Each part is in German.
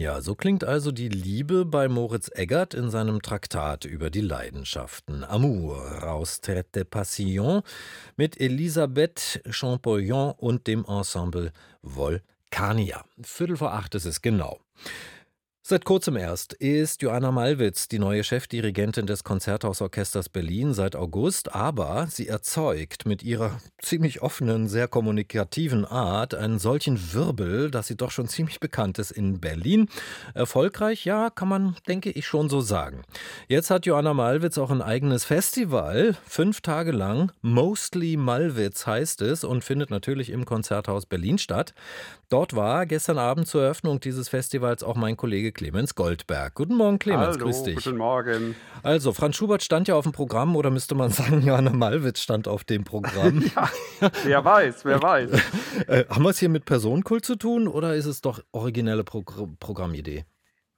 Ja, so klingt also die Liebe bei Moritz Eggert in seinem Traktat über die Leidenschaften. Amour, Raustraite Passion mit Elisabeth Champollion und dem Ensemble Volcania. Viertel vor acht ist es genau. Seit kurzem erst ist Joanna Malwitz die neue Chefdirigentin des Konzerthausorchesters Berlin seit August, aber sie erzeugt mit ihrer ziemlich offenen, sehr kommunikativen Art einen solchen Wirbel, dass sie doch schon ziemlich bekannt ist in Berlin. Erfolgreich, ja, kann man, denke ich, schon so sagen. Jetzt hat Joanna Malwitz auch ein eigenes Festival, fünf Tage lang. Mostly Malwitz heißt es und findet natürlich im Konzerthaus Berlin statt. Dort war gestern Abend zur Eröffnung dieses Festivals auch mein Kollege Clemens Goldberg. Guten Morgen, Clemens, Hallo, grüß dich. Guten Morgen. Also, Franz Schubert stand ja auf dem Programm, oder müsste man sagen, Johanna Malwitz stand auf dem Programm. ja, wer weiß, wer weiß. äh, haben wir es hier mit Personenkult zu tun oder ist es doch originelle Pro Programmidee?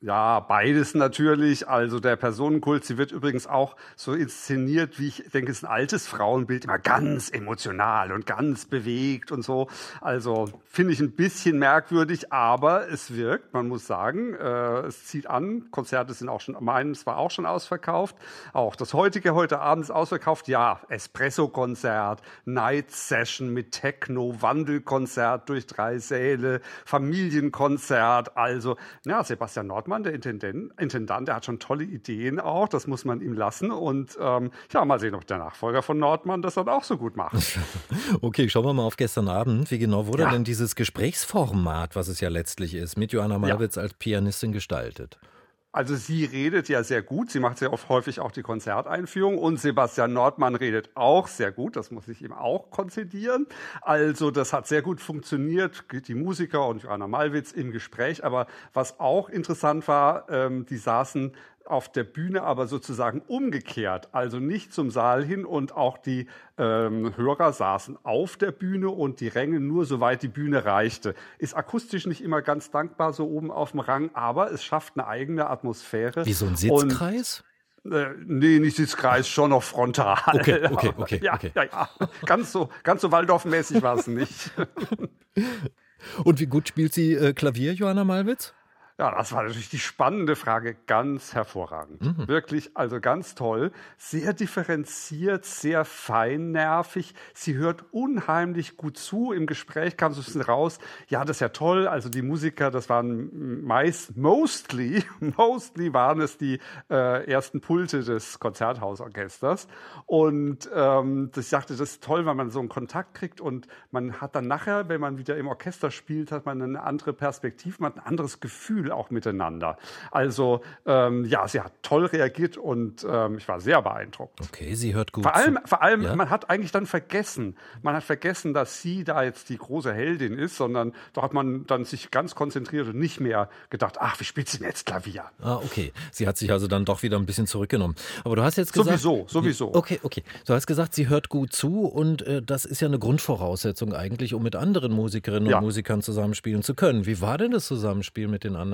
Ja, beides natürlich. Also der Personenkult, sie wird übrigens auch so inszeniert, wie ich denke, ist ein altes Frauenbild, immer ganz emotional und ganz bewegt und so. Also finde ich ein bisschen merkwürdig, aber es wirkt, man muss sagen, äh, es zieht an. Konzerte sind auch schon, meines war auch schon ausverkauft. Auch das heutige, heute Abend ist ausverkauft. Ja, Espresso-Konzert, Night Session mit Techno, Wandelkonzert durch drei Säle, Familienkonzert. Also, ja, Sebastian Nordmann Hartmann, der Intendant, Intendant, der hat schon tolle Ideen auch, das muss man ihm lassen. Und ähm, ja, mal sehen, ob der Nachfolger von Nordmann das dann auch so gut macht. okay, schauen wir mal auf gestern Abend. Wie genau wurde ja. denn dieses Gesprächsformat, was es ja letztlich ist, mit Joanna Malwitz ja. als Pianistin gestaltet? Also sie redet ja sehr gut, sie macht sehr oft häufig auch die Konzerteinführung. Und Sebastian Nordmann redet auch sehr gut, das muss ich ihm auch konzidieren. Also das hat sehr gut funktioniert, die Musiker und Johanna Malwitz im Gespräch, aber was auch interessant war, ähm, die saßen auf der Bühne aber sozusagen umgekehrt, also nicht zum Saal hin und auch die ähm, Hörer saßen auf der Bühne und die Ränge nur soweit die Bühne reichte. Ist akustisch nicht immer ganz dankbar so oben auf dem Rang, aber es schafft eine eigene Atmosphäre. Wie so ein Sitzkreis? Und, äh, nee, nicht Sitzkreis, schon noch frontal. Okay, okay, okay. ja, okay. ja, ja. Ganz so, ganz so Waldorfmäßig war es nicht. Und wie gut spielt sie äh, Klavier, Johanna Malwitz? Ja, das war natürlich die spannende Frage. Ganz hervorragend. Mhm. Wirklich, also ganz toll. Sehr differenziert, sehr feinnervig. Sie hört unheimlich gut zu. Im Gespräch kam so ein bisschen raus, ja, das ist ja toll. Also die Musiker, das waren meist, mostly, mostly waren es die äh, ersten Pulte des Konzerthausorchesters. Und ähm, ich dachte, das ist toll, weil man so einen Kontakt kriegt und man hat dann nachher, wenn man wieder im Orchester spielt, hat man eine andere Perspektive, man hat ein anderes Gefühl Auch miteinander. Also ähm, ja, sie hat toll reagiert und ähm, ich war sehr beeindruckt. Okay, sie hört gut. Vor allem, vor allem ja? man hat eigentlich dann vergessen, man hat vergessen, dass sie da jetzt die große Heldin ist, sondern da hat man dann sich ganz konzentriert und nicht mehr gedacht, ach, wie spielt sie denn jetzt Klavier? Ah, okay. Sie hat sich also dann doch wieder ein bisschen zurückgenommen. Aber du hast jetzt gesagt. Sowieso, sowieso. Okay, okay. Du hast gesagt, sie hört gut zu und äh, das ist ja eine Grundvoraussetzung eigentlich, um mit anderen Musikerinnen ja. und Musikern zusammenspielen zu können. Wie war denn das Zusammenspiel mit den anderen?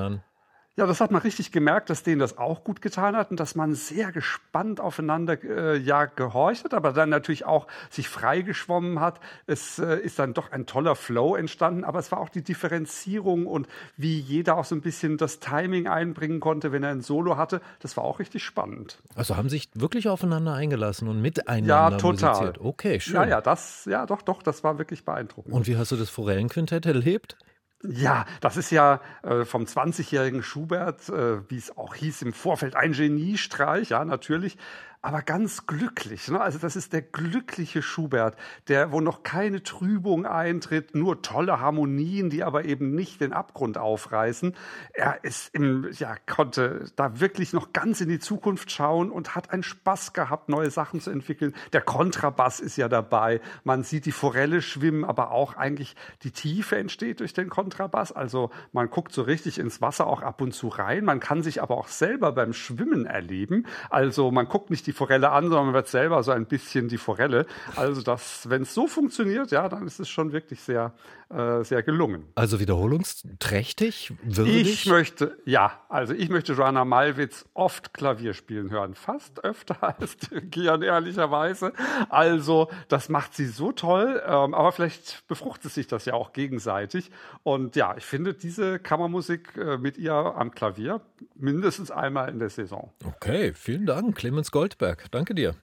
Ja, das hat man richtig gemerkt, dass denen das auch gut getan hat und dass man sehr gespannt aufeinander äh, ja gehorcht hat, aber dann natürlich auch sich freigeschwommen hat. Es äh, ist dann doch ein toller Flow entstanden, aber es war auch die Differenzierung und wie jeder auch so ein bisschen das Timing einbringen konnte, wenn er ein Solo hatte. Das war auch richtig spannend. Also haben sich wirklich aufeinander eingelassen und miteinander ja, total. musiziert. Okay, schön. Ja, ja, das, ja, doch, doch, das war wirklich beeindruckend. Und wie hast du das Forellenquintett erlebt? Ja, das ist ja äh, vom 20-jährigen Schubert, äh, wie es auch hieß im Vorfeld, ein Geniestreich, ja, natürlich aber ganz glücklich. Ne? Also das ist der glückliche Schubert, der, wo noch keine Trübung eintritt, nur tolle Harmonien, die aber eben nicht den Abgrund aufreißen. Er ist im, ja, konnte da wirklich noch ganz in die Zukunft schauen und hat einen Spaß gehabt, neue Sachen zu entwickeln. Der Kontrabass ist ja dabei. Man sieht die Forelle schwimmen, aber auch eigentlich die Tiefe entsteht durch den Kontrabass. Also man guckt so richtig ins Wasser auch ab und zu rein. Man kann sich aber auch selber beim Schwimmen erleben. Also man guckt nicht die Forelle an, sondern man wird selber so ein bisschen die Forelle. Also das, wenn es so funktioniert, ja, dann ist es schon wirklich sehr, äh, sehr gelungen. Also wiederholungsträchtig, würdig? Ich möchte, ja, also ich möchte Joanna Malwitz oft Klavier spielen hören, fast öfter als dirigieren, ehrlicherweise. Also das macht sie so toll, ähm, aber vielleicht befruchtet sich das ja auch gegenseitig. Und ja, ich finde diese Kammermusik äh, mit ihr am Klavier mindestens einmal in der Saison. Okay, vielen Dank, Clemens Goldberg. Danke dir.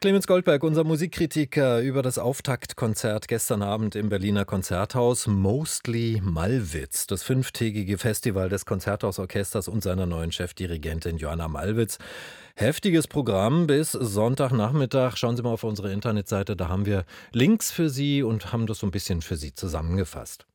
Clemens Goldberg, unser Musikkritiker über das Auftaktkonzert gestern Abend im Berliner Konzerthaus Mostly Malwitz, das fünftägige Festival des Konzerthausorchesters und seiner neuen Chefdirigentin Joanna Malwitz. Heftiges Programm bis Sonntagnachmittag. Schauen Sie mal auf unsere Internetseite, da haben wir Links für Sie und haben das so ein bisschen für Sie zusammengefasst.